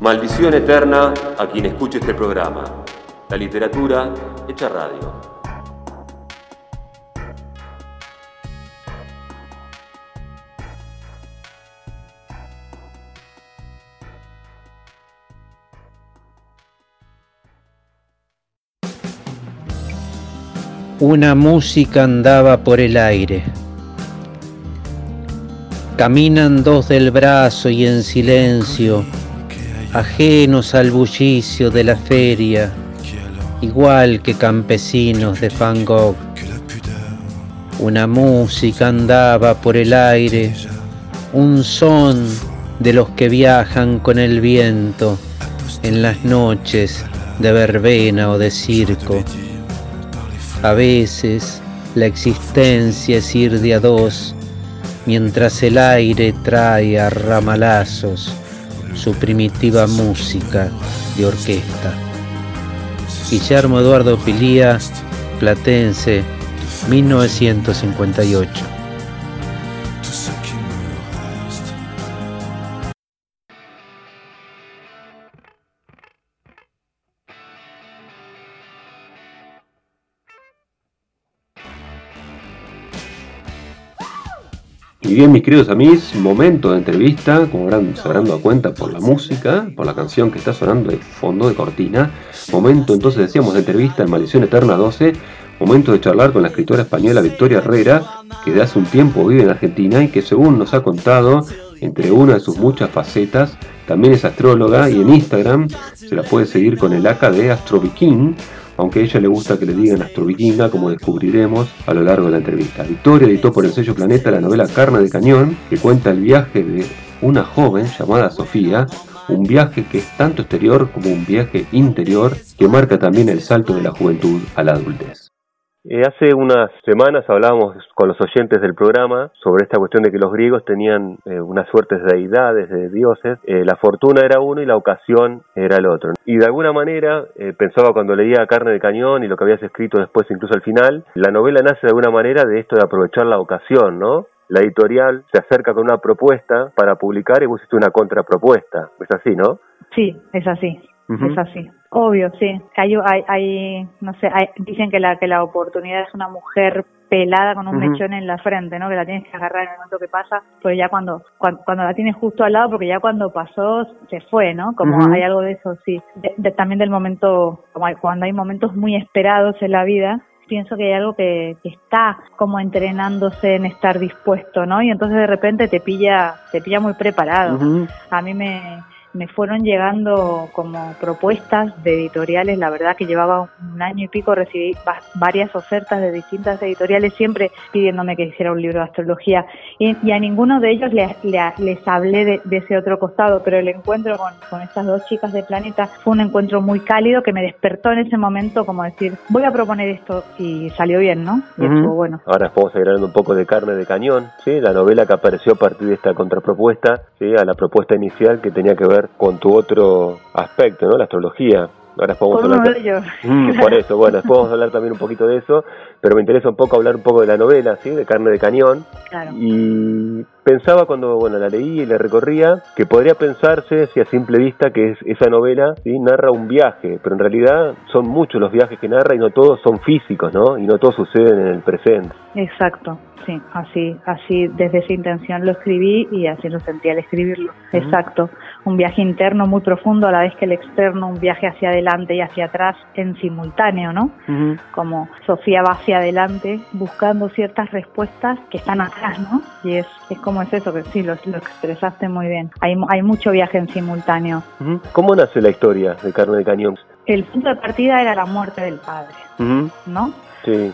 Maldición eterna a quien escuche este programa. La literatura hecha radio. Una música andaba por el aire. Caminan dos del brazo y en silencio, ajenos al bullicio de la feria, igual que campesinos de Van Gogh. Una música andaba por el aire, un son de los que viajan con el viento en las noches de verbena o de circo. A veces la existencia es ir de a dos, mientras el aire trae a ramalazos su primitiva música de orquesta. Guillermo Eduardo Pilía, Platense, 1958. Y bien, mis queridos amigos, momento de entrevista, como habrán, se habrán dado cuenta por la música, por la canción que está sonando de fondo de cortina. Momento, entonces decíamos, de entrevista en Maldición Eterna 12. Momento de charlar con la escritora española Victoria Herrera, que de hace un tiempo vive en Argentina y que según nos ha contado, entre una de sus muchas facetas, también es astróloga y en Instagram se la puede seguir con el AK de AstroViking aunque a ella le gusta que le digan astrovikinga, como descubriremos a lo largo de la entrevista. Victoria editó por el sello Planeta la novela Carne de Cañón, que cuenta el viaje de una joven llamada Sofía, un viaje que es tanto exterior como un viaje interior, que marca también el salto de la juventud a la adultez. Eh, hace unas semanas hablábamos con los oyentes del programa sobre esta cuestión de que los griegos tenían eh, unas suertes de deidades, de dioses. Eh, la fortuna era uno y la ocasión era el otro. Y de alguna manera, pensaba cuando leía Carne de Cañón y lo que habías escrito después incluso al final, la novela nace de alguna manera de esto de aprovechar la ocasión, ¿no? La editorial se acerca con una propuesta para publicar y vos hiciste una contrapropuesta. Es así, ¿no? Sí, es así. Es así. Obvio, sí. Hay, hay, no sé, dicen que la, que la oportunidad es una mujer pelada con un mechón en la frente, ¿no? Que la tienes que agarrar en el momento que pasa, pero ya cuando, cuando, la tienes justo al lado, porque ya cuando pasó se fue, ¿no? Como hay algo de eso, sí. también del momento, como cuando hay momentos muy esperados en la vida, pienso que hay algo que, que, está como entrenándose en estar dispuesto, ¿no? Y entonces de repente te pilla, te pilla muy preparado. A mí me, me fueron llegando como propuestas de editoriales, la verdad que llevaba un año y pico, recibí varias ofertas de distintas editoriales, siempre pidiéndome que hiciera un libro de astrología y, a ninguno de ellos les, les, hablé de, ese otro costado, pero el encuentro con, con estas dos chicas de Planeta fue un encuentro muy cálido que me despertó en ese momento como decir, voy a proponer esto y salió bien, ¿no? Y bueno. Ahora vamos a un poco de carne de cañón, ¿sí? La novela que apareció a partir de esta contrapropuesta, ¿sí? A la propuesta inicial que tenía que ver con tu otro aspecto, ¿no? La astrología. Ahora podemos hablar. Mm, por eso, bueno, después vamos a hablar también un poquito de eso, pero me interesa un poco hablar un poco de la novela, ¿sí? De Carne de Cañón. Claro. Y pensaba cuando, bueno, la leí y la recorría, que podría pensarse, si a simple vista, que es, esa novela ¿sí? narra un viaje, pero en realidad son muchos los viajes que narra y no todos son físicos, ¿no? Y no todos suceden en el presente. Exacto sí, así, así desde esa intención lo escribí y así lo sentí al escribirlo. Exacto, un viaje interno muy profundo a la vez que el externo, un viaje hacia adelante y hacia atrás en simultáneo, ¿no? Como Sofía va hacia adelante buscando ciertas respuestas que están atrás, ¿no? Y es, es como es eso, que sí, lo, lo expresaste muy bien. Hay, hay mucho viaje en simultáneo. ¿Cómo nace la historia de Carne de Cañón? El punto de partida era la muerte del padre, ¿no?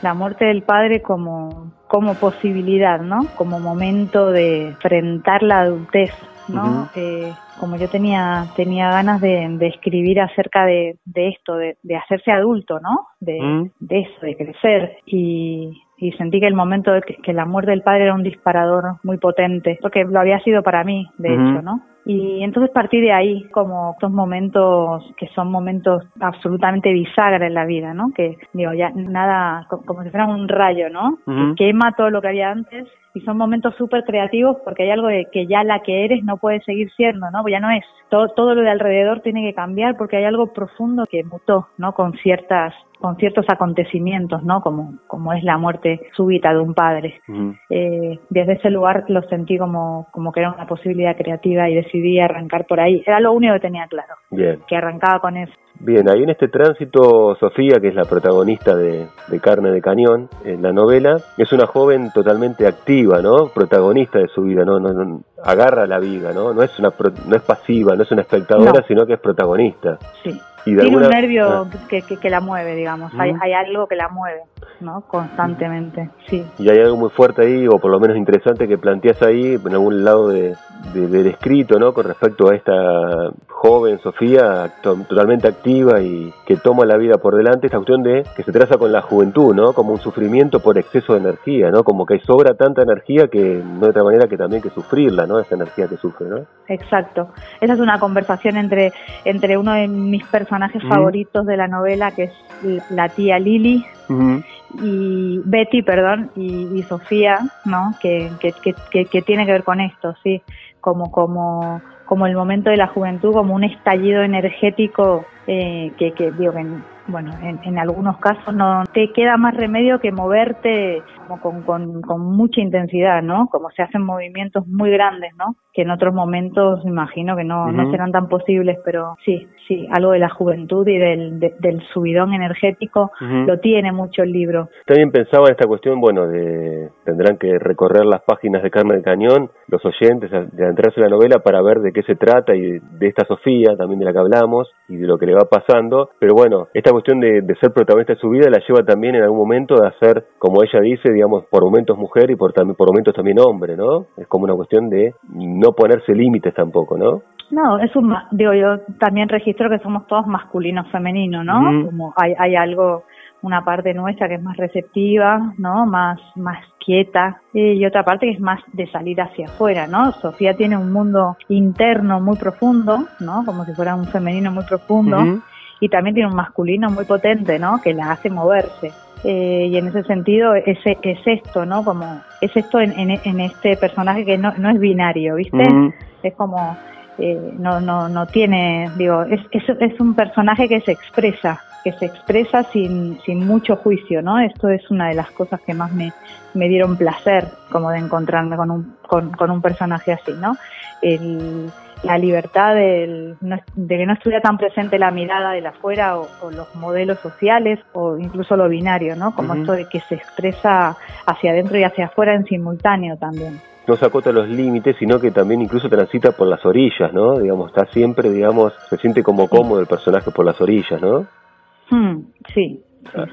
La muerte del padre como, como posibilidad, ¿no? Como momento de enfrentar la adultez, ¿no? Eh, como yo tenía tenía ganas de, escribir acerca de, esto, de, hacerse adulto, ¿no? De, de eso, de crecer. Y, y sentí que el momento de que, la muerte del padre era un disparador muy potente, porque lo había sido para mí, de hecho, ¿no? Y entonces partí de ahí, como estos momentos que son momentos absolutamente bisagras en la vida, ¿no? Que, digo, ya nada, como si fuera un rayo, ¿no? Que quema todo lo que había antes y son momentos súper creativos porque hay algo de que ya la que eres no puede seguir siendo, ¿no? Ya no es. Todo, todo lo de alrededor tiene que cambiar porque hay algo profundo que mutó, ¿no? Con ciertas con ciertos acontecimientos, ¿no? Como, como es la muerte súbita de un padre. Eh, desde ese lugar lo sentí como, como que era una posibilidad creativa y decidí arrancar por ahí. Era lo único que tenía claro. Bien. Que arrancaba con eso. Bien, ahí en este tránsito, Sofía, que es la protagonista de, Carne de Cañón, en la novela, es una joven totalmente activa, ¿no? Protagonista de su vida, ¿no? no, agarra la vida, ¿no? No es, una, no es pasiva, no es una espectadora, sino que es protagonista. Sí. Tiene un nervio ah. que, que, la mueve, digamos. Hay, hay, algo que la mueve, ¿no? Constantemente, sí. Y hay algo muy fuerte ahí, o por lo menos interesante, que planteas ahí, en algún lado de, del escrito, ¿no? Con respecto a esta joven Sofía, totalmente activa y que toma la vida por delante, esta cuestión de que se traza con la juventud, ¿no? Como un sufrimiento por exceso de energía, ¿no? Como que sobra tanta energía que no de otra manera que también que sufrirla, ¿no? Esa energía que sufre, ¿no? Exacto. Esa es una conversación entre, entre uno de mis personajes favoritos de la novela, que es la tía Lili, y Betty, perdón, y, Sofía, ¿no? Que, que, que, que, tiene que ver con esto, sí, como, como, como el momento de la juventud, como un estallido energético eh, que, que, digo, bueno, en, en, algunos casos no te queda más remedio que moverte como con, con, con, mucha intensidad, ¿no? Como se hacen movimientos muy grandes, ¿no? Que en otros momentos imagino que no, no serán tan posibles, pero sí, sí, algo de la juventud y del, del subidón energético lo tiene mucho el libro. También pensaba en esta cuestión, bueno, de tendrán que recorrer las páginas de Carmen Cañón, los oyentes, de adentrarse en la novela para ver de qué se trata y de esta Sofía, también de la que hablamos, y de lo que le va pasando, pero bueno, esta cuestión de, ser protagonista de su vida la lleva también en algún momento a ser, como ella dice, digamos, por momentos mujer y por, por momentos también hombre, ¿no? Es como una cuestión de no ponerse límites tampoco, ¿no? No, es un, digo, yo también registro que somos todos masculinos, femeninos, ¿no? Como hay, hay algo, una parte nuestra que es más receptiva, ¿no? Más, más quieta, y otra parte que es más de salir hacia afuera, ¿no? Sofía tiene un mundo interno muy profundo, ¿no? Como si fuera un femenino muy profundo y también tiene un masculino muy potente, ¿no? Que la hace moverse. Eh, y en ese sentido es, es esto, ¿no? Como es esto en, en, este personaje que no, no es binario, ¿viste? Es como eh, no, no, no tiene, digo, es, es, es, un personaje que se expresa, que se expresa sin, sin mucho juicio, ¿no? Esto es una de las cosas que más me, me dieron placer, como de encontrarme con un, con, con un personaje así, ¿no? El, la libertad de que no estuviera tan presente la mirada de la afuera o, los modelos sociales o incluso lo binario, ¿no? Como esto de que se expresa hacia adentro y hacia afuera en simultáneo también. No se acota los límites, sino que también incluso transita por las orillas, ¿no? Digamos, está siempre, digamos, se siente como cómodo el personaje por las orillas, ¿no? Hmm, sí,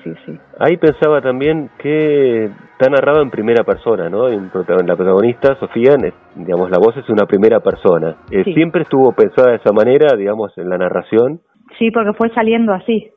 sí, sí, Ahí pensaba también que está narrado en primera persona, ¿no? En, la protagonista, Sofía, digamos, la voz es una primera persona. Eh, ¿Siempre estuvo pensada de esa manera, digamos, en la narración? Sí, porque fue saliendo así.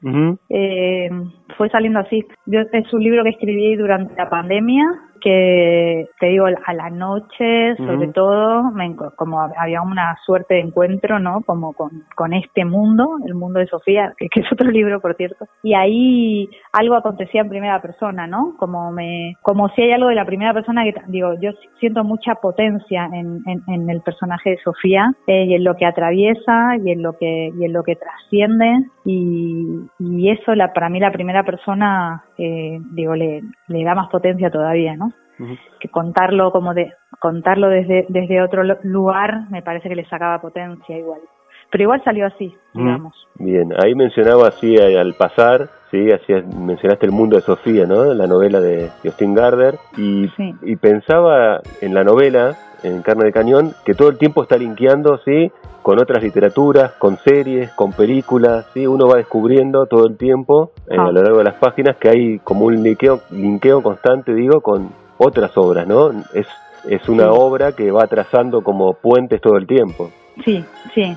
eh, fue saliendo así. Yo, es un libro que escribí durante la pandemia que te digo a la noche sobre todo me, como había una suerte de encuentro no como con, con este mundo el mundo de Sofía que, es otro libro por cierto. Y ahí algo acontecía en primera persona no como me como si hay algo de la primera persona que digo yo siento mucha potencia en, en, el personaje de Sofía eh, y en lo que atraviesa y en lo que y en lo que trasciende. Y, y eso la para mí la primera persona eh, digo le, le da más potencia todavía no que contarlo como de contarlo desde desde otro lugar me parece que le sacaba potencia igual. Pero igual salió así digamos. Bien ahí mencionaba así eh, al pasar sí así mencionaste el mundo de Sofía no la novela de Justin Gardner y, y pensaba en la novela en Carne de Cañón que todo el tiempo está linkeando sí con otras literaturas, con series, con películas, ¿sí? uno va descubriendo todo el tiempo eh, a lo largo de las páginas que hay como un linkeo, linkeo constante, digo, con otras obras, ¿no? Es, es una obra que va trazando como puentes todo el tiempo. Sí, sí.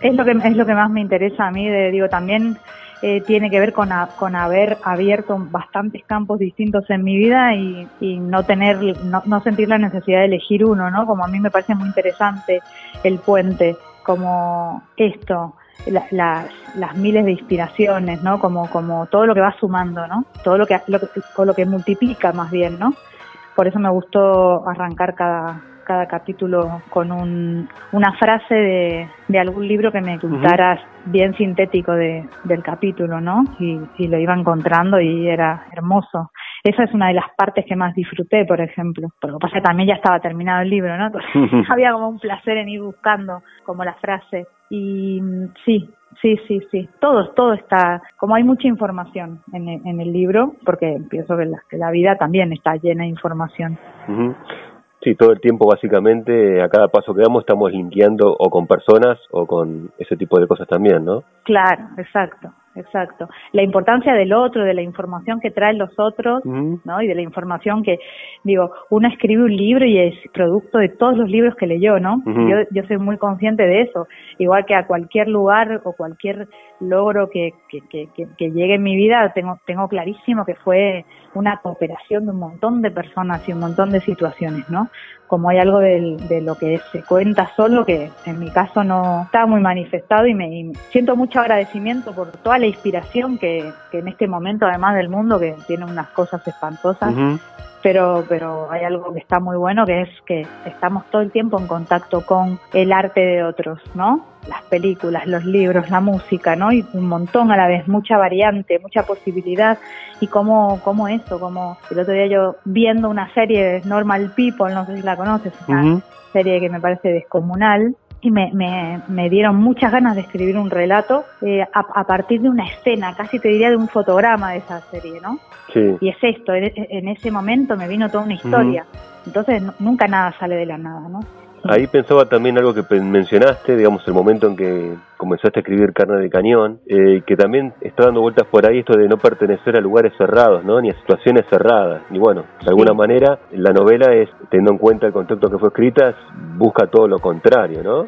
Es lo que es lo que más me interesa a mí, de, digo, también eh, tiene que ver con, con haber abierto bastantes campos distintos en mi vida y, y no tener, no, no, sentir la necesidad de elegir uno, ¿no? Como a mí me parece muy interesante el puente, como esto, las, las miles de inspiraciones, ¿no? Como, como todo lo que va sumando, ¿no? Todo lo que, lo que, lo que multiplica más bien, ¿no? por eso me gustó arrancar cada, cada capítulo con un, una frase de, de algún libro que me resultara bien sintético de, del capítulo, ¿no? Y, y lo iba encontrando y era hermoso. Esa es una de las partes que más disfruté, por ejemplo. Pero lo que pasa que también ya estaba terminado el libro, ¿no? había como un placer en ir buscando como la frase. Y sí, sí, sí, sí. Todo, todo está, como hay mucha información en el, en el libro, porque pienso que la, que la vida también está llena de información. Sí, todo el tiempo básicamente a cada paso que damos estamos limpiando o con personas o con ese tipo de cosas también, ¿no? Claro, exacto, exacto. La importancia del otro, de la información que traen los otros, ¿no? Y de la información que, digo, uno escribe un libro y es producto de todos los libros que leyó, ¿no? yo, yo soy muy consciente de eso. Igual que a cualquier lugar o cualquier logro que, que, que, que llegue en mi vida, tengo, tengo clarísimo que fue una cooperación de un montón de personas y un montón de situaciones, ¿no? Como hay algo de, lo que se cuenta solo que en mi caso no está muy manifestado y me siento mucho agradecimiento por toda la inspiración que, en este momento, además del mundo, que tiene unas cosas espantosas, pero, pero hay algo que está muy bueno, que es que estamos todo el tiempo en contacto con el arte de otros, ¿no? Las películas, los libros, la música, ¿no? Y un montón a la vez, mucha variante, mucha posibilidad. Y cómo, cómo eso, como el otro día yo viendo una serie de Normal People, no sé si la conoces, una serie que me parece descomunal, y me, me, me, dieron muchas ganas de escribir un relato eh, a, a, partir de una escena, casi te diría de un fotograma de esa serie, ¿no? Sí. Y es esto, en, en, ese momento me vino toda una historia. Entonces nunca nada sale de la nada, ¿no? Ahí pensaba también algo que mencionaste, digamos, el momento en que comenzaste a escribir Carne de Cañón, eh, que también está dando vueltas por ahí esto de no pertenecer a lugares cerrados, ¿no? Ni a situaciones cerradas. Y bueno, de alguna manera, la novela es, teniendo en cuenta el contexto que fue escrita, busca todo lo contrario, ¿no?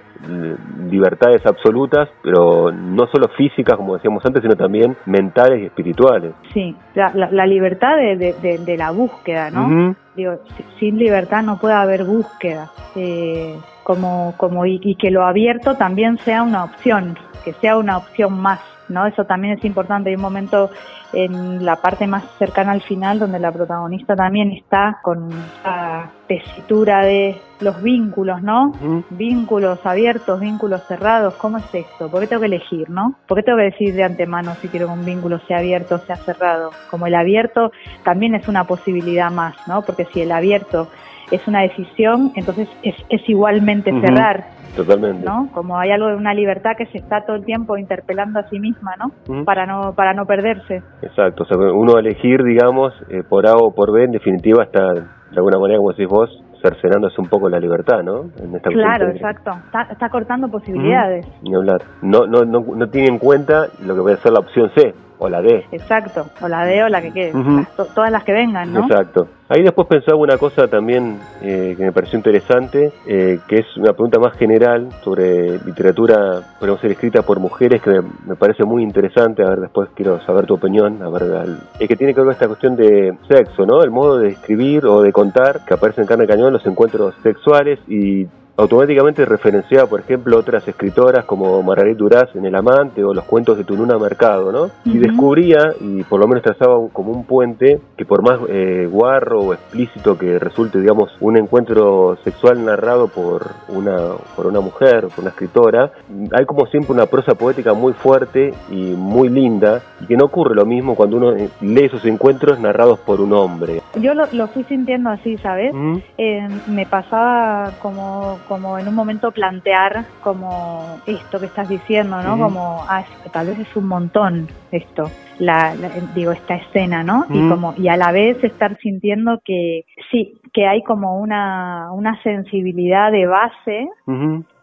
Libertades absolutas, pero no solo físicas, como decíamos antes, sino también mentales y espirituales. Sí, la, la, la libertad de, de, de, la búsqueda, ¿no? Uh -huh. Digo, sin libertad no puede haber búsqueda. Eh, como, como y, y, que lo abierto también sea una opción, que sea una opción más, ¿no? Eso también es importante. Hay un momento en la parte más cercana al final donde la protagonista también está con la tesitura de los vínculos, ¿no? Uh Vínculos abiertos, vínculos cerrados, ¿cómo es esto? ¿Por qué tengo que elegir, no? ¿Por qué tengo que decir de antemano si quiero que un vínculo sea abierto o sea cerrado? Como el abierto también es una posibilidad más, ¿no? Porque si el abierto es una decisión, entonces es, es igualmente uh -huh. cerrar. Totalmente. ¿no? Como hay algo de una libertad que se está todo el tiempo interpelando a sí misma, ¿no? Uh -huh. Para no para no perderse. Exacto, o sea, uno elegir, digamos, eh, por A o por B, en definitiva está, de alguna manera, como decís vos, cercenándose un poco la libertad, ¿no? En esta claro, exacto. Está, está, cortando posibilidades. Uh -huh. Ni hablar. No, no, no, no tiene en cuenta lo que puede ser la opción C, o la D. Exacto, o la D o la que quede, uh -huh. las, to, todas las que vengan, ¿no? Exacto. Ahí después pensaba una cosa también eh, que me pareció interesante, eh, que es una pregunta más general sobre literatura, podemos ser escrita por mujeres, que me, me, parece muy interesante, a ver, después quiero saber tu opinión, a ver, al, es que tiene que ver con esta cuestión de sexo, ¿no? El modo de escribir o de contar que aparece en Carne Cañón los encuentros sexuales y automáticamente referenciaba, por ejemplo, otras escritoras como Margaret Duras en El Amante o los cuentos de Tununa Mercado, ¿no? Uh -huh. Y descubría, y por lo menos trazaba un, como un puente, que por más eh, guarro o explícito que resulte, digamos, un encuentro sexual narrado por una, por una mujer, por una escritora, hay como siempre una prosa poética muy fuerte y muy linda, y que no ocurre lo mismo cuando uno lee esos encuentros narrados por un hombre. Yo lo, lo fui sintiendo así, ¿sabes? Uh -huh. eh, me pasaba como como en un momento plantear como esto que estás diciendo, ¿no? Uh -huh. Como, ah, tal vez es un montón esto, la, la digo, esta escena, ¿no? Uh -huh. Y como, y a la vez estar sintiendo que sí, que hay como una, una sensibilidad de base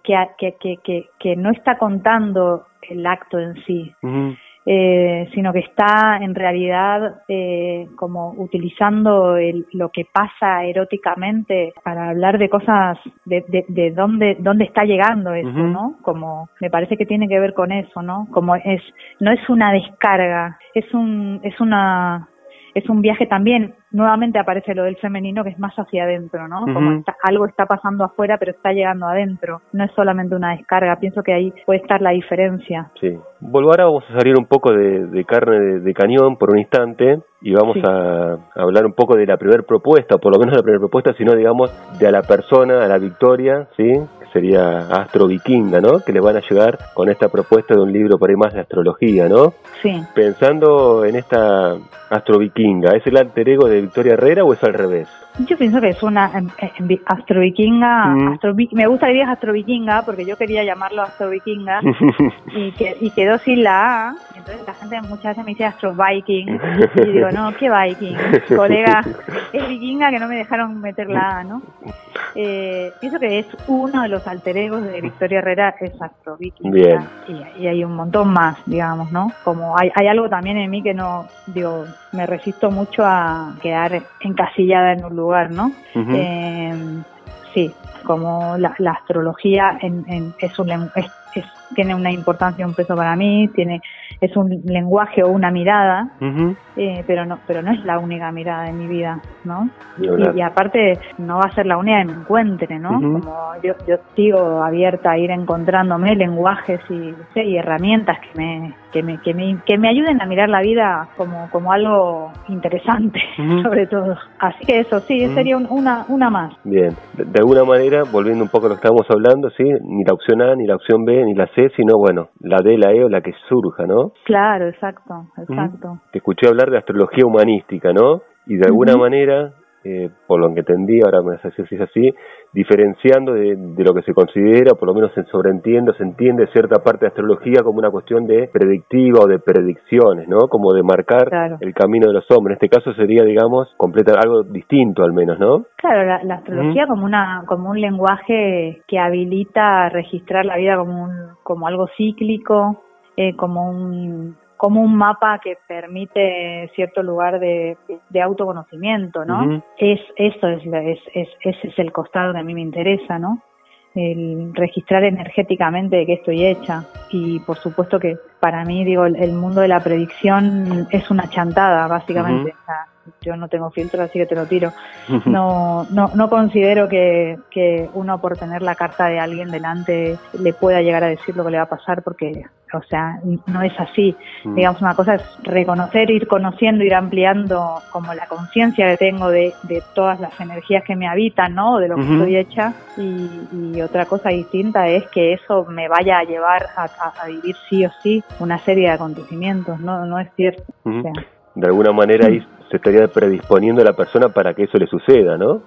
que, que, que, que no está contando el acto en sí. Eh, sino que está en realidad eh, como utilizando el, lo que pasa eróticamente para hablar de cosas de, de, de dónde dónde está llegando eso, uh -huh. ¿no? Como me parece que tiene que ver con eso, ¿no? Como es no es una descarga, es un es una es un viaje también, nuevamente aparece lo del femenino que es más hacia adentro, ¿no? Como algo está pasando afuera pero está llegando adentro, no es solamente una descarga, pienso que ahí puede estar la diferencia. Sí, Vuelvo ahora, vamos a salir un poco de, carne de, cañón por un instante y vamos a, hablar un poco de la primera propuesta, o por lo menos de la primera propuesta, sino digamos de a la persona, a la victoria, ¿sí? Sería Astro Vikinga, ¿no? Que le van a llegar con esta propuesta de un libro por ahí más de astrología, ¿no? Sí. Pensando en esta Astro Vikinga, ¿es el alter ego de Victoria Herrera o es al revés? Yo pienso que es una Astro Vikinga, mm. me gusta que digas Astro Vikinga porque yo quería llamarlo Astro Vikinga y, que, y quedó sin la A, entonces la gente muchas veces me dice Astro Viking y digo, no, ¿qué Viking? Colega, es Vikinga que no me dejaron meter la A, ¿no? Eh, pienso que es uno de los alter egos de Victoria Herrera, es Astro Viking. Bien. Y, hay un montón más, digamos, ¿no? Como hay, hay algo también en mí que no, digo, me resisto mucho a quedar encasillada en un lugar, ¿no? eh, sí, como la, astrología en, en, es un es, tiene una importancia, un peso para mí, tiene es un lenguaje o una mirada, eh, pero no pero no es la única mirada de mi vida, ¿no? Y, aparte no va a ser la única que me encuentre, ¿no? Como yo, yo sigo abierta a ir encontrándome lenguajes y, y herramientas que me, que me, que me, que me ayuden a mirar la vida como, como algo interesante, sobre todo. Así que eso sí, sería una, una más. Bien, de, alguna manera, volviendo un poco a lo que estábamos hablando, sí, ni la opción A, ni la opción B, ni la C, sino bueno, la D, la E o la que surja, ¿no? Claro, exacto, exacto. Te escuché hablar de astrología humanística, ¿no? Y de alguna manera eh, por lo que entendí, ahora me hace si es así, diferenciando de, lo que se considera, por lo menos se sobreentiende, se entiende cierta parte de astrología como una cuestión de predictiva o de predicciones, ¿no? Como de marcar el camino de los hombres. En este caso sería, digamos, completar algo distinto al menos, ¿no? Claro, la, astrología como una como un lenguaje que habilita a registrar la vida como un como algo cíclico, eh, como un como un mapa que permite cierto lugar de, autoconocimiento, ¿no? Es eso es, es, es, ese es el costado que a mí me interesa, ¿no? El registrar energéticamente de qué estoy hecha y por supuesto que para mí digo el, mundo de la predicción es una chantada básicamente yo no tengo filtro, así que te lo tiro. No, no, no considero que, que uno por tener la carta de alguien delante le pueda llegar a decir lo que le va a pasar porque, o sea, no es así. Mm. Digamos, una cosa es reconocer, ir conociendo, ir ampliando como la conciencia que tengo de, de todas las energías que me habitan, ¿no? De lo que estoy hecha. Y, otra cosa distinta es que eso me vaya a llevar a, a, vivir sí o sí una serie de acontecimientos, ¿no? No es cierto. de alguna manera ahí se estaría predisponiendo a la persona para que eso le suceda, ¿no?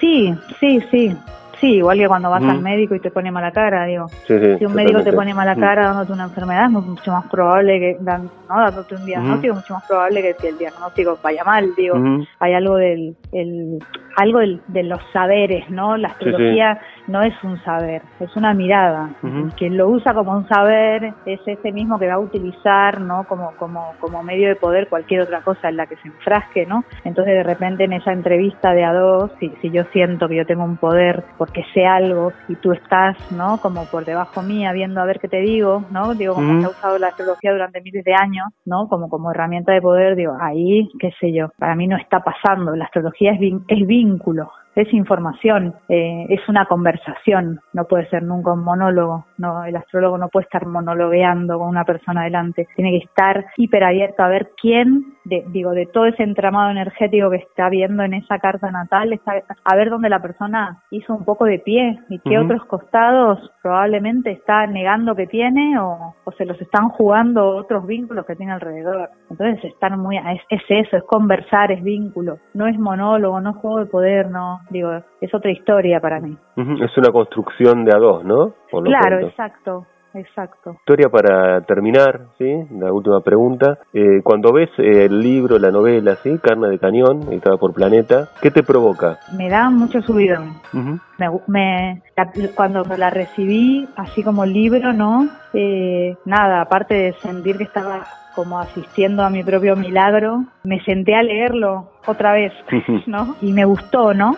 Sí, sí, sí. Sí, igual que cuando vas al médico y te pone mala cara, digo. si un médico te pone mala cara dándote una enfermedad, es mucho más probable que, ¿no? dándote un diagnóstico, es mucho más probable que, el diagnóstico vaya mal, digo. Hay algo del, el, algo de los saberes, ¿no? La astrología no es un saber, es una mirada. Quien lo usa como un saber es ese mismo que va a utilizar, ¿no? Como, como, como medio de poder cualquier otra cosa en la que se enfrasque, ¿no? Entonces de repente en esa entrevista de a dos, si, si yo siento que yo tengo un poder porque sé algo y tú estás, ¿no? Como por debajo mía viendo a ver qué te digo, ¿no? Digo, como se ha usado la astrología durante miles de años, ¿no? Como, como herramienta de poder, digo, ahí, qué sé yo, para mí no está pasando. La astrología es, es vínculo, es información, eh, es una conversación, no puede ser nunca un monólogo, no, el astrólogo no puede estar monologueando con una persona adelante, tiene que estar hiper abierto a ver quién, de, digo, de todo ese entramado energético que está viendo en esa carta natal, está, a ver dónde la persona hizo un poco de pie y qué otros costados probablemente está negando que tiene o, o, se los están jugando otros vínculos que tiene alrededor. Entonces, estar muy, es, es eso, es conversar, es vínculo, no es monólogo, no es juego de poder, no, digo, es otra historia para mí. Es una construcción de a dos, ¿no? claro, exacto. Exacto. Historia para terminar, ¿sí? La última pregunta. Eh, cuando ves el libro, la novela, ¿sí? Carne de Cañón, editada por Planeta, ¿qué te provoca? Me da mucho subidón. me, cuando la recibí, así como libro, ¿no? Eh, nada, aparte de sentir que estaba como asistiendo a mi propio milagro, me senté a leerlo otra vez, ¿no? Y me gustó, ¿no?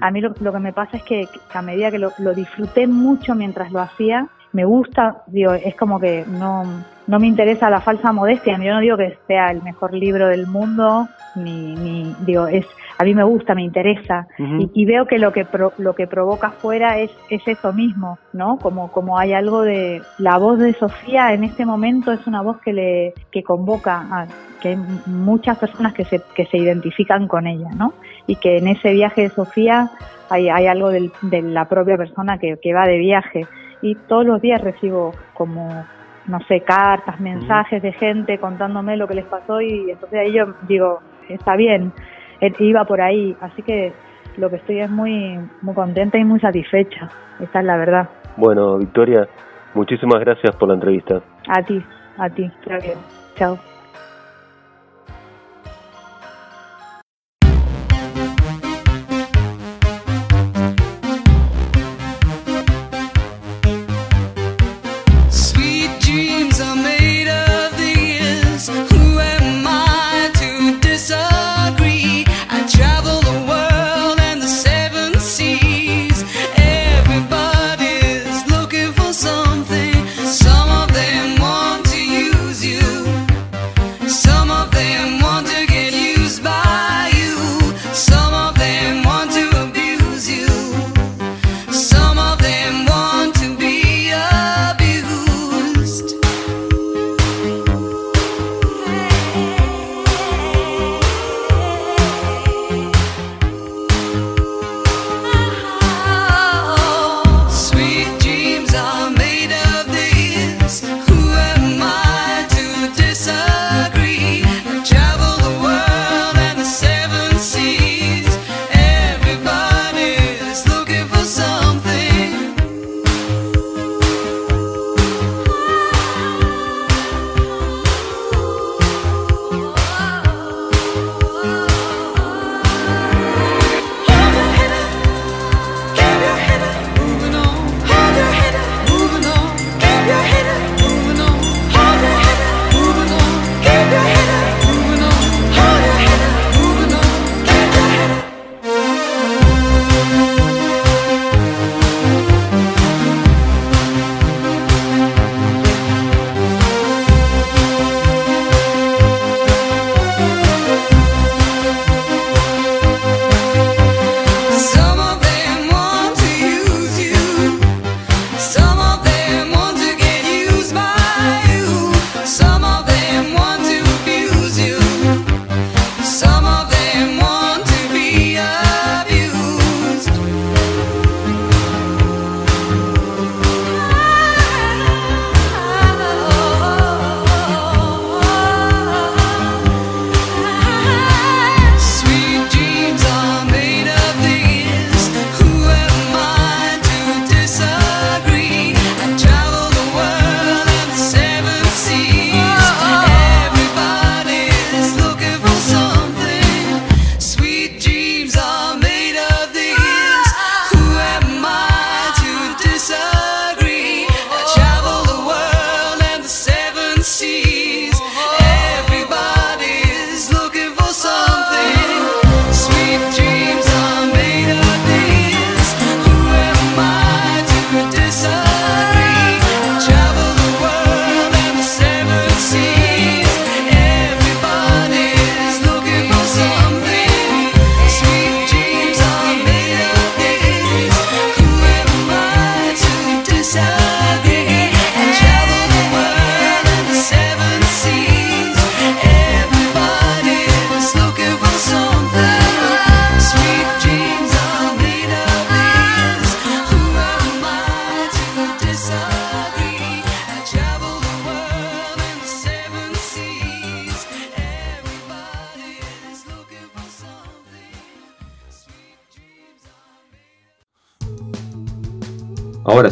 A mí lo, que me pasa es que a medida que lo, disfruté mucho mientras lo hacía, me gusta, digo, es como que no, no me interesa la falsa modestia, yo no digo que sea el mejor libro del mundo, ni, ni digo, es a mí me gusta, me interesa y, veo que lo que lo que provoca afuera es, es eso mismo, ¿no? Como como hay algo de la voz de Sofía en este momento es una voz que le que convoca a que hay muchas personas que se que se identifican con ella, ¿no? Y que en ese viaje de Sofía hay, hay algo de la propia persona que, que va de viaje y todos los días recibo como no sé, cartas, mensajes de gente contándome lo que les pasó y entonces ahí yo digo, está bien, iba por ahí, así que lo que estoy es muy, muy contenta y muy satisfecha, esta es la verdad. Bueno, Victoria, muchísimas gracias por la entrevista. A ti, a ti, bien. Chao.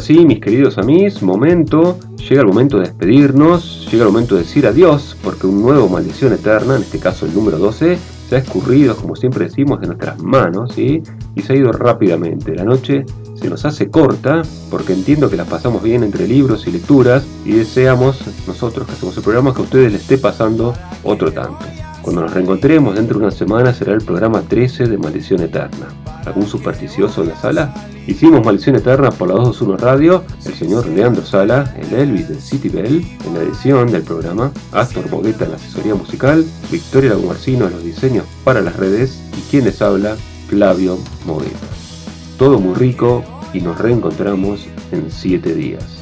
Ahora sí, mis queridos amigos, momento, llega el momento de despedirnos, llega el momento de decir adiós, porque un nuevo Maldición Eterna, en este caso el número 12, se ha escurrido, como siempre decimos, de nuestras manos. Y se ha ido rápidamente. La noche se nos hace corta, porque entiendo que la pasamos bien entre libros y lecturas, y deseamos, nosotros que hacemos el programa, que a ustedes les esté pasando otro tanto. Cuando nos reencontremos dentro de una semana será el programa 13 de Maldición Eterna. ¿Algún supersticioso en la sala? Hicimos Maldición Eterna por la 221 Radio, el señor Leandro Sala, el Elvis del City Bell, en la edición del programa, Astor Bogueta en la asesoría musical, Victoria Lagumarcino en los diseños para las redes y quien les habla, Flavio Mogueta. Todo muy rico y nos reencontramos en 7 días.